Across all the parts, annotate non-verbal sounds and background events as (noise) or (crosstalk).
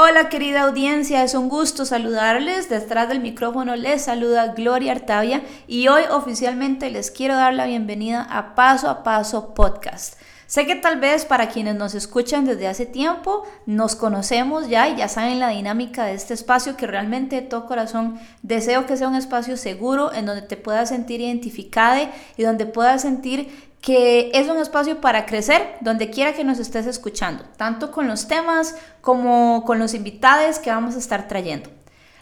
Hola querida audiencia, es un gusto saludarles. Detrás del micrófono les saluda Gloria Artavia y hoy oficialmente les quiero dar la bienvenida a Paso a Paso Podcast. Sé que tal vez para quienes nos escuchan desde hace tiempo, nos conocemos ya y ya saben la dinámica de este espacio que realmente de todo corazón deseo que sea un espacio seguro en donde te puedas sentir identificada y donde puedas sentir que es un espacio para crecer donde quiera que nos estés escuchando, tanto con los temas como con los invitados que vamos a estar trayendo.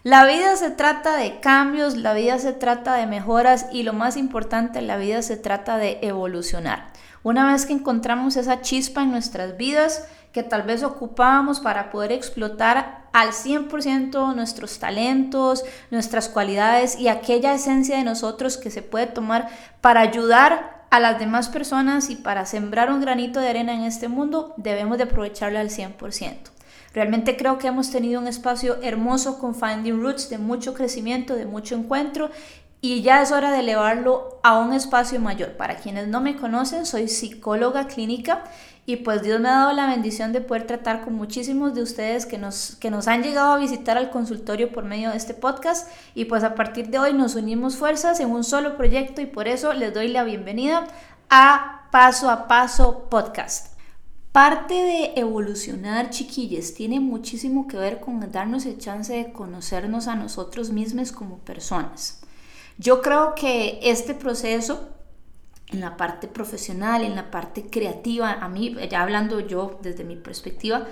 La vida se trata de cambios, la vida se trata de mejoras y lo más importante, la vida se trata de evolucionar. Una vez que encontramos esa chispa en nuestras vidas que tal vez ocupábamos para poder explotar al 100% nuestros talentos, nuestras cualidades y aquella esencia de nosotros que se puede tomar para ayudar a las demás personas y para sembrar un granito de arena en este mundo, debemos de aprovecharlo al 100%. Realmente creo que hemos tenido un espacio hermoso con Finding Roots de mucho crecimiento, de mucho encuentro y ya es hora de elevarlo a un espacio mayor. Para quienes no me conocen, soy psicóloga clínica y pues Dios me ha dado la bendición de poder tratar con muchísimos de ustedes que nos, que nos han llegado a visitar al consultorio por medio de este podcast. Y pues a partir de hoy nos unimos fuerzas en un solo proyecto y por eso les doy la bienvenida a Paso a Paso Podcast. Parte de evolucionar, chiquilles, tiene muchísimo que ver con darnos el chance de conocernos a nosotros mismos como personas. Yo creo que este proceso en la parte profesional, en la parte creativa, a mí, ya hablando yo desde mi perspectiva,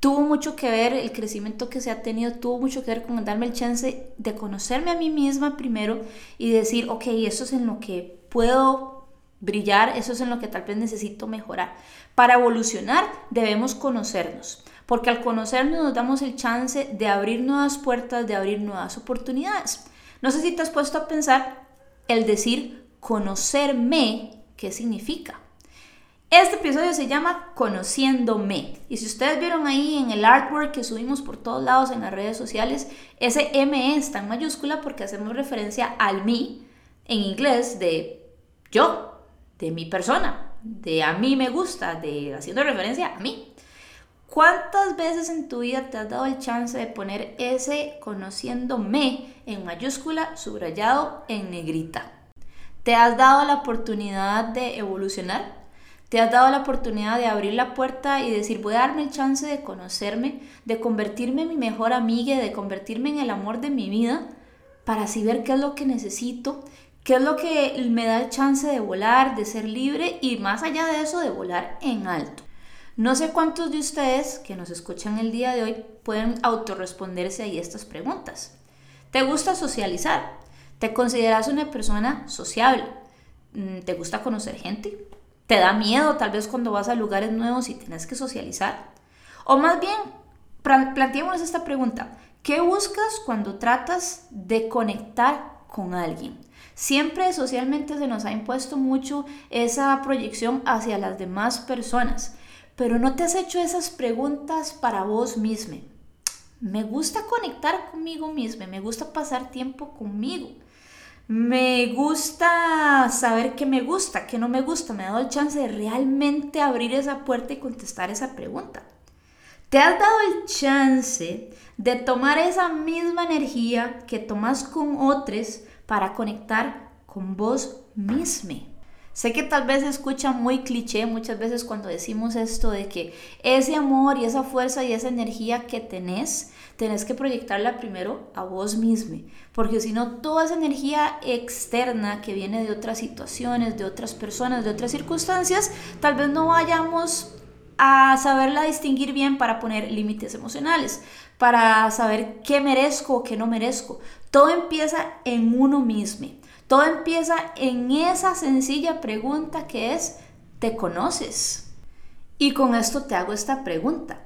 tuvo mucho que ver, el crecimiento que se ha tenido tuvo mucho que ver con darme el chance de conocerme a mí misma primero y decir, ok, eso es en lo que puedo brillar, eso es en lo que tal vez necesito mejorar. Para evolucionar debemos conocernos, porque al conocernos nos damos el chance de abrir nuevas puertas, de abrir nuevas oportunidades. No sé si te has puesto a pensar el decir conocerme, ¿qué significa? Este episodio se llama Conociéndome. Y si ustedes vieron ahí en el artwork que subimos por todos lados en las redes sociales, ese M está en mayúscula porque hacemos referencia al mí en inglés de yo, de mi persona, de a mí me gusta, de haciendo referencia a mí. ¿Cuántas veces en tu vida te has dado el chance de poner ese conociéndome en mayúscula, subrayado en negrita? ¿Te has dado la oportunidad de evolucionar? ¿Te has dado la oportunidad de abrir la puerta y decir, voy a darme el chance de conocerme, de convertirme en mi mejor amiga, de convertirme en el amor de mi vida, para así ver qué es lo que necesito, qué es lo que me da el chance de volar, de ser libre y más allá de eso, de volar en alto? No sé cuántos de ustedes que nos escuchan el día de hoy pueden autorresponderse ahí estas preguntas. ¿Te gusta socializar? ¿Te consideras una persona sociable? Mm, ¿Te gusta conocer gente? ¿Te da miedo tal vez cuando vas a lugares nuevos y tienes que socializar? O más bien, planteémonos esta pregunta. ¿Qué buscas cuando tratas de conectar con alguien? Siempre socialmente se nos ha impuesto mucho esa proyección hacia las demás personas, pero no te has hecho esas preguntas para vos mismo. Me gusta conectar conmigo mismo, me gusta pasar tiempo conmigo. Me gusta saber qué me gusta, qué no me gusta. Me ha dado el chance de realmente abrir esa puerta y contestar esa pregunta. Te has dado el chance de tomar esa misma energía que tomas con otros para conectar con vos mismo. Sé que tal vez se escucha muy cliché muchas veces cuando decimos esto de que ese amor y esa fuerza y esa energía que tenés, tenés que proyectarla primero a vos mismo, porque si no, toda esa energía externa que viene de otras situaciones, de otras personas, de otras circunstancias, tal vez no vayamos a saberla distinguir bien para poner límites emocionales, para saber qué merezco o qué no merezco. Todo empieza en uno mismo. Todo empieza en esa sencilla pregunta que es, ¿te conoces? Y con esto te hago esta pregunta.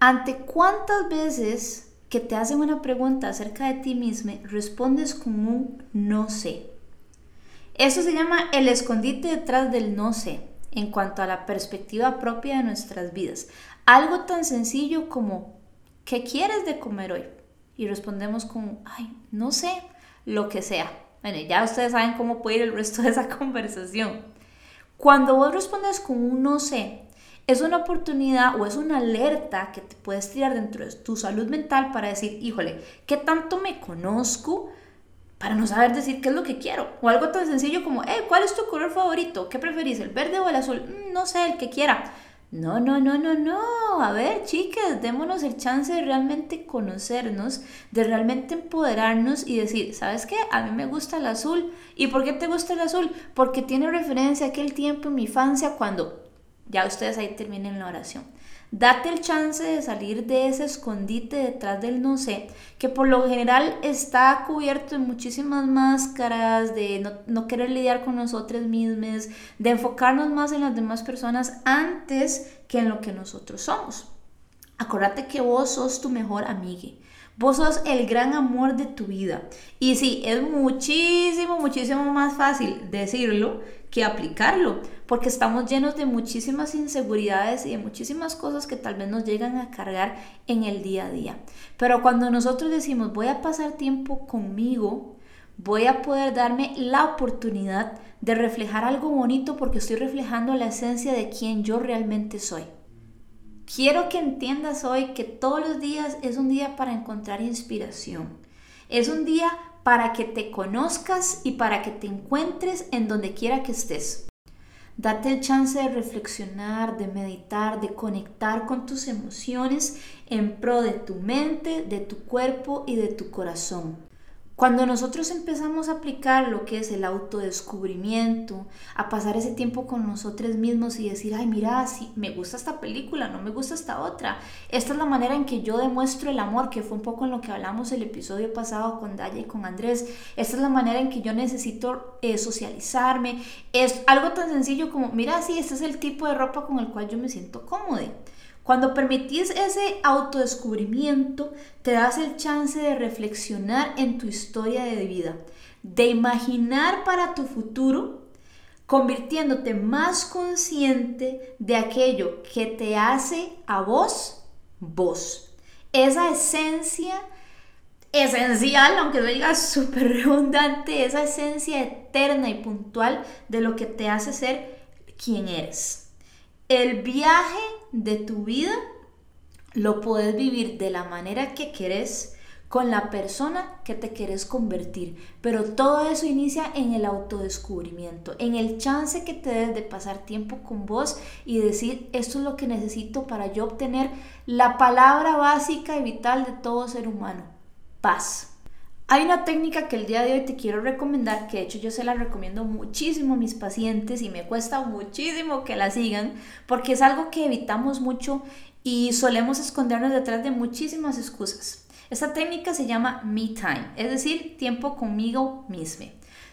¿Ante cuántas veces que te hacen una pregunta acerca de ti mismo respondes con un no sé? Eso se llama el escondite detrás del no sé en cuanto a la perspectiva propia de nuestras vidas. Algo tan sencillo como, ¿qué quieres de comer hoy? Y respondemos con, ay, no sé, lo que sea. Bueno, ya ustedes saben cómo puede ir el resto de esa (laughs) conversación. Cuando vos respondes con un no sé, es una oportunidad o es una alerta que te puedes tirar dentro de tu salud mental para decir, híjole, ¿qué tanto me conozco? para no saber decir qué es lo que quiero. O algo tan sencillo como, hey, ¿cuál es tu color favorito? ¿Qué preferís, el verde o el azul? Mm, no sé, el que quiera. No, no, no, no, no. A ver, chicas, démonos el chance de realmente conocernos, de realmente empoderarnos y decir, ¿sabes qué? A mí me gusta el azul. ¿Y por qué te gusta el azul? Porque tiene referencia a aquel tiempo en mi infancia cuando ya ustedes ahí terminen la oración. Date el chance de salir de ese escondite detrás del no sé, que por lo general está cubierto de muchísimas máscaras, de no, no querer lidiar con nosotros mismos, de enfocarnos más en las demás personas antes que en lo que nosotros somos. Acuérdate que vos sos tu mejor amiga. Vos sos el gran amor de tu vida. Y sí, es muchísimo, muchísimo más fácil decirlo que aplicarlo, porque estamos llenos de muchísimas inseguridades y de muchísimas cosas que tal vez nos llegan a cargar en el día a día. Pero cuando nosotros decimos, voy a pasar tiempo conmigo, voy a poder darme la oportunidad de reflejar algo bonito porque estoy reflejando la esencia de quien yo realmente soy. Quiero que entiendas hoy que todos los días es un día para encontrar inspiración. Es un día para que te conozcas y para que te encuentres en donde quiera que estés. Date el chance de reflexionar, de meditar, de conectar con tus emociones en pro de tu mente, de tu cuerpo y de tu corazón. Cuando nosotros empezamos a aplicar lo que es el autodescubrimiento, a pasar ese tiempo con nosotros mismos y decir, ay, mira, si me gusta esta película, no me gusta esta otra. Esta es la manera en que yo demuestro el amor, que fue un poco en lo que hablamos el episodio pasado con Daya y con Andrés. Esta es la manera en que yo necesito eh, socializarme. Es algo tan sencillo como, mira, sí, este es el tipo de ropa con el cual yo me siento cómodo. Cuando permitís ese autodescubrimiento, te das el chance de reflexionar en tu historia de vida, de imaginar para tu futuro, convirtiéndote más consciente de aquello que te hace a vos, vos. Esa esencia esencial, aunque lo diga (laughs) súper redundante, esa esencia eterna y puntual de lo que te hace ser quien eres. El viaje de tu vida lo puedes vivir de la manera que querés con la persona que te quieres convertir. Pero todo eso inicia en el autodescubrimiento, en el chance que te des de pasar tiempo con vos y decir, esto es lo que necesito para yo obtener la palabra básica y vital de todo ser humano, paz. Hay una técnica que el día de hoy te quiero recomendar, que de hecho yo se la recomiendo muchísimo a mis pacientes y me cuesta muchísimo que la sigan, porque es algo que evitamos mucho y solemos escondernos detrás de muchísimas excusas. Esta técnica se llama Me Time, es decir, tiempo conmigo mismo.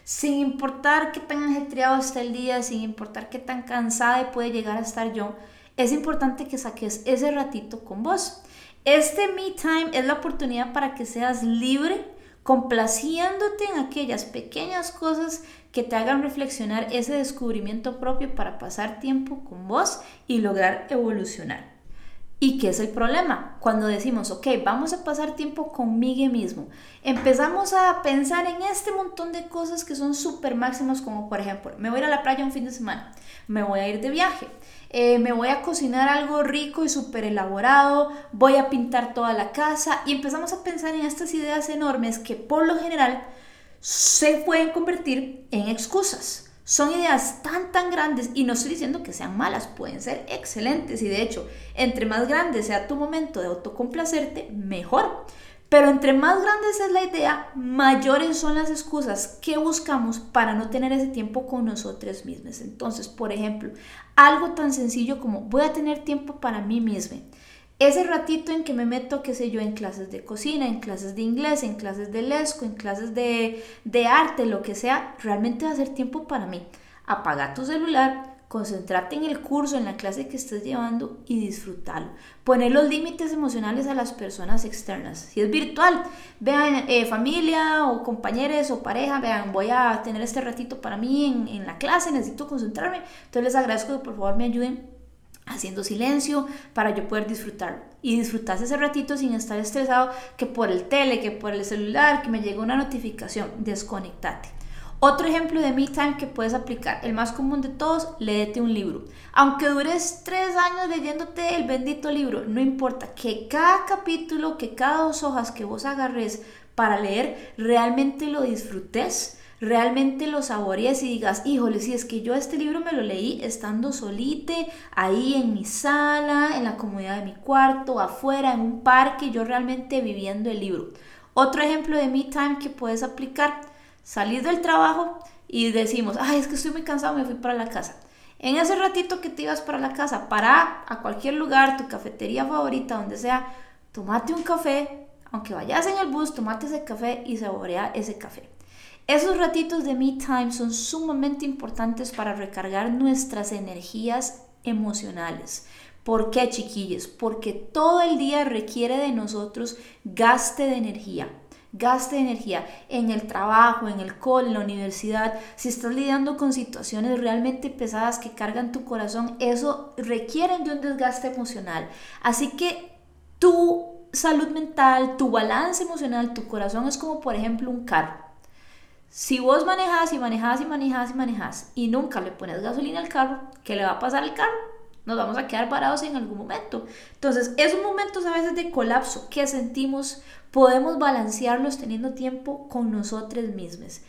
Sin importar qué tan ajetreado está el día, sin importar qué tan cansada puede llegar a estar yo, es importante que saques ese ratito con vos. Este Me Time es la oportunidad para que seas libre complaciéndote en aquellas pequeñas cosas que te hagan reflexionar ese descubrimiento propio para pasar tiempo con vos y lograr evolucionar. ¿Y qué es el problema? Cuando decimos, ok, vamos a pasar tiempo conmigo mismo, empezamos a pensar en este montón de cosas que son súper máximas, como por ejemplo, me voy a ir a la playa un fin de semana, me voy a ir de viaje, eh, me voy a cocinar algo rico y súper elaborado, voy a pintar toda la casa y empezamos a pensar en estas ideas enormes que por lo general se pueden convertir en excusas. Son ideas tan tan grandes y no estoy diciendo que sean malas, pueden ser excelentes y de hecho, entre más grande sea tu momento de autocomplacerte, mejor. Pero entre más grande es la idea, mayores son las excusas que buscamos para no tener ese tiempo con nosotros mismos. Entonces, por ejemplo, algo tan sencillo como voy a tener tiempo para mí misma. Ese ratito en que me meto, qué sé yo, en clases de cocina, en clases de inglés, en clases de lesco, en clases de, de arte, lo que sea, realmente va a ser tiempo para mí. Apaga tu celular, concentrarte en el curso, en la clase que estés llevando y disfrutarlo. Poner los límites emocionales a las personas externas. Si es virtual, vean eh, familia o compañeros o pareja, vean, voy a tener este ratito para mí en, en la clase, necesito concentrarme. Entonces les agradezco que por favor me ayuden haciendo silencio para yo poder disfrutar y disfrutar ese ratito sin estar estresado que por el tele, que por el celular, que me llega una notificación, desconectate. Otro ejemplo de me time que puedes aplicar, el más común de todos, léete un libro. Aunque dures tres años leyéndote el bendito libro, no importa, que cada capítulo, que cada dos hojas que vos agarres para leer, realmente lo disfrutes, realmente lo saborees y digas, híjole, si es que yo este libro me lo leí estando solite, ahí en mi sala, en la comodidad de mi cuarto, afuera, en un parque, yo realmente viviendo el libro. Otro ejemplo de me time que puedes aplicar salir del trabajo y decimos, ay, es que estoy muy cansado, me fui para la casa. En ese ratito que te ibas para la casa, para a cualquier lugar, tu cafetería favorita, donde sea, tomate un café, aunque vayas en el bus, tomate ese café y saborea ese café. Esos ratitos de me time son sumamente importantes para recargar nuestras energías emocionales. ¿Por qué, chiquillos? Porque todo el día requiere de nosotros gaste de energía gaste energía en el trabajo, en el cole, en la universidad, si estás lidiando con situaciones realmente pesadas que cargan tu corazón, eso requiere de un desgaste emocional. Así que tu salud mental, tu balance emocional, tu corazón es como por ejemplo un carro. Si vos manejas y manejas y manejas y manejas y nunca le pones gasolina al carro, ¿qué le va a pasar al carro? Nos vamos a quedar parados en algún momento. Entonces, esos momentos a veces de colapso que sentimos podemos balancearlos teniendo tiempo con nosotros mismos.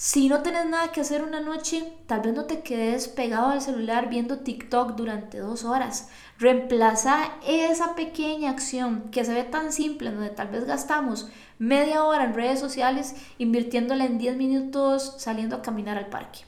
Si no tienes nada que hacer una noche, tal vez no te quedes pegado al celular viendo TikTok durante dos horas. Reemplaza esa pequeña acción que se ve tan simple, donde tal vez gastamos media hora en redes sociales, invirtiéndola en 10 minutos saliendo a caminar al parque.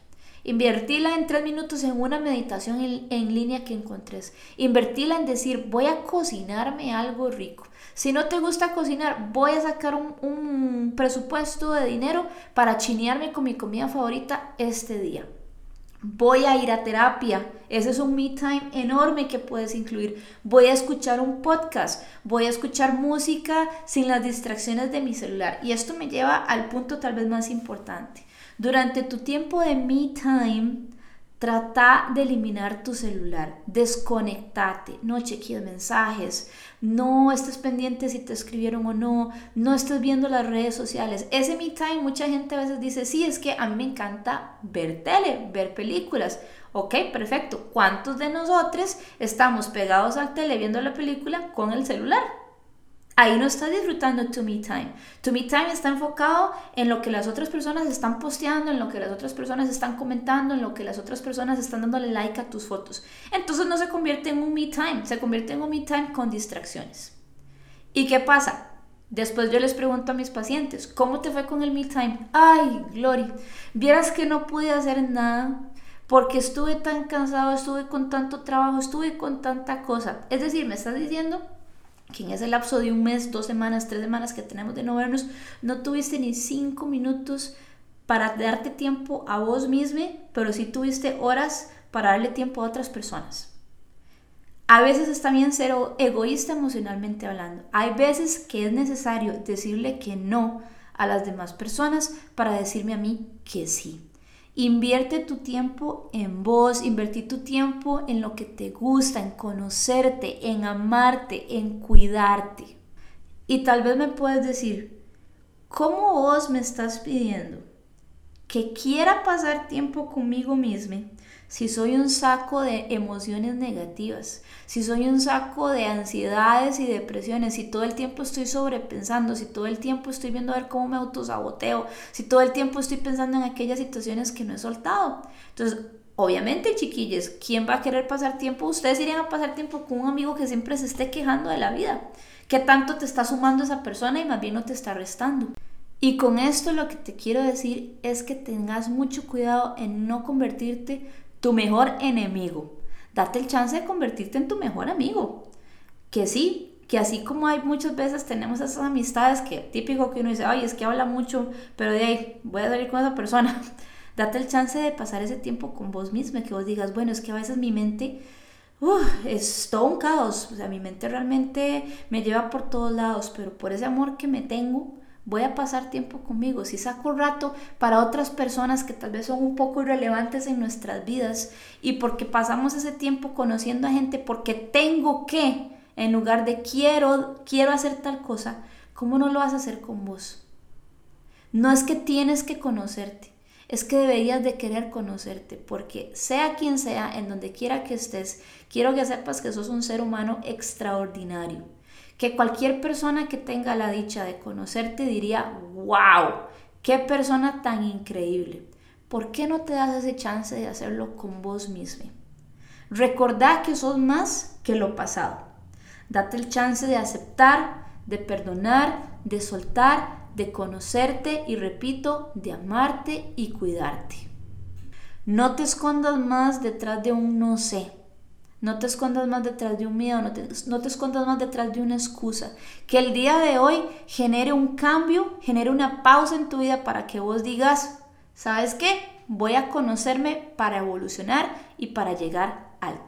Invertila en tres minutos en una meditación en, línea que encontres. Invertila en decir, voy a cocinarme algo rico. Si no te gusta cocinar, voy a sacar un, un presupuesto de dinero para chinearme con mi comida favorita este día. Voy a ir a terapia. Ese es un me time enorme que puedes incluir. Voy a escuchar un podcast. Voy a escuchar música sin las distracciones de mi celular. Y esto me lleva al punto tal vez más importante. Durante tu tiempo de me time, trata de eliminar tu celular, desconectate, no chequees mensajes, no estés pendiente si te escribieron o no, no estés viendo las redes sociales. Ese me time, mucha gente a veces dice, sí, es que a mí me encanta ver tele, ver películas. Ok, perfecto. ¿Cuántos de nosotros estamos pegados al tele viendo la película con el celular? Ahí no estás disfrutando tu me time. Tu me time está enfocado en lo que las otras personas están posteando, en lo que las otras personas están comentando, en lo que las otras personas están dándole like a tus fotos. Entonces no se convierte en un me time, se convierte en un me time con distracciones. ¿Y qué pasa? Después yo les pregunto a mis pacientes, ¿cómo te fue con el me time? Ay, Glory, vieras que no pude hacer nada porque estuve tan cansado, estuve con tanto trabajo, estuve con tanta cosa. Es decir, me estás diciendo que en ese lapso de un mes, dos semanas, tres semanas que tenemos de no vernos, no tuviste ni cinco minutos para darte tiempo a vos mismo, pero sí tuviste horas para darle tiempo a otras personas. A veces está bien ser egoísta emocionalmente hablando. Hay veces que es necesario decirle que no a las demás personas para decirme a mí que sí. Invierte tu tiempo en vos, invertir tu tiempo en lo que te gusta, en conocerte, en amarte, en cuidarte. Y tal vez me puedes decir, ¿cómo vos me estás pidiendo que quiera pasar tiempo conmigo misma si soy un saco de emociones negativas, si soy un saco de ansiedades y depresiones, si todo el tiempo estoy sobrepensando, si todo el tiempo estoy viendo a ver cómo me autosaboteo, si todo el tiempo estoy pensando en aquellas situaciones que no he soltado. Entonces, obviamente, chiquillos, ¿quién va a querer pasar tiempo? Ustedes irían a pasar tiempo con un amigo que siempre se esté quejando de la vida. ¿Qué tanto te está sumando esa persona y más bien no te está restando? Y con esto lo que te quiero decir es que tengas mucho cuidado en no convertirte tu mejor enemigo. Date el chance de convertirte en tu mejor amigo. Que sí, que así como hay muchas veces tenemos esas amistades que típico que uno dice, ay, es que habla mucho, pero de ahí voy a salir con esa persona. (laughs) Date el chance de pasar ese tiempo con vos misma, que vos digas, bueno, es que a veces mi mente es todo un caos, o sea, mi mente realmente me lleva por todos lados, pero por ese amor que me tengo, voy a pasar tiempo conmigo, si saco rato para otras personas que tal vez son un poco irrelevantes en nuestras vidas y porque pasamos ese tiempo conociendo a gente porque tengo que, en lugar de quiero, quiero hacer tal cosa, ¿cómo no lo vas a hacer con vos? No es que tienes que conocerte, es que deberías de querer conocerte, porque sea quien sea, en donde quiera que estés, quiero que sepas que sos un ser humano extraordinario, que cualquier persona que tenga la dicha de conocerte diría, wow, qué persona tan increíble. ¿Por qué no te das ese chance de hacerlo con vos mismo? Recordá que sos más que lo pasado. Date el chance de aceptar, de perdonar, de soltar de conocerte y repito, de amarte y cuidarte. No te escondas más detrás de un no sé. No te escondas más detrás de un miedo, no te, no te, escondas más detrás de una excusa. Que el día de hoy genere un cambio, genere una pausa en tu vida para que vos digas, ¿sabes qué? Voy a conocerme para evolucionar y para llegar alto.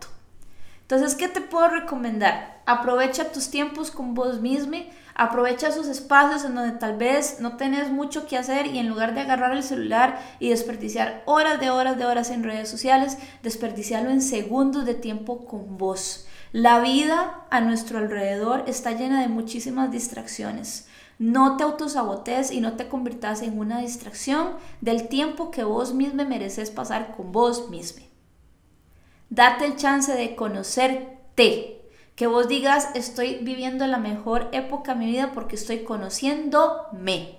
Entonces, ¿qué te puedo recomendar? Aprovecha tus tiempos con vos mismo, Aprovecha esos espacios en donde tal vez no tenés mucho que hacer y en lugar de agarrar el celular y desperdiciar horas de horas de horas en redes sociales, desperdiciarlo en segundos de tiempo con vos. La vida a nuestro alrededor está llena de muchísimas distracciones. No te autosabotes y no te conviertas en una distracción del tiempo que vos mismo mereces pasar con vos mismo. Date el chance de conocerte que vos digas, estoy viviendo la mejor época de mi vida porque estoy conociéndome.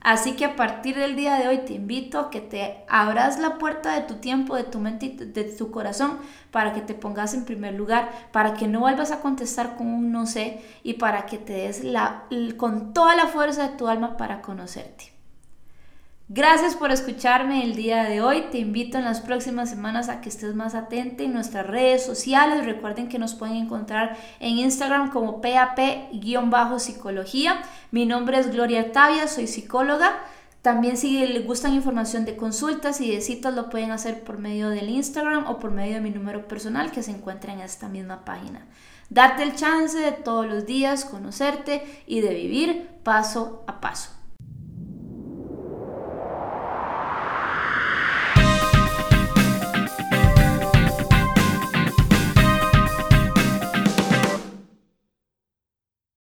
Así que a partir del día de hoy te invito a que te abras la puerta de tu tiempo, de tu mente y de tu corazón para que te pongas en primer lugar, para que no vuelvas a contestar con un no sé y para que te des la, con toda la fuerza de tu alma para conocerte. Gracias por escucharme el día de hoy. Te invito en las próximas semanas a que estés más atenta en nuestras redes sociales. Recuerden que nos pueden encontrar en Instagram como PAP-psicología. Mi nombre es Gloria Artavia, soy psicóloga. También si les gustan información de consultas y de citas lo pueden hacer por medio del Instagram o por medio de mi número personal que se encuentra en esta misma página. Date el chance de todos los días conocerte y de vivir paso a paso.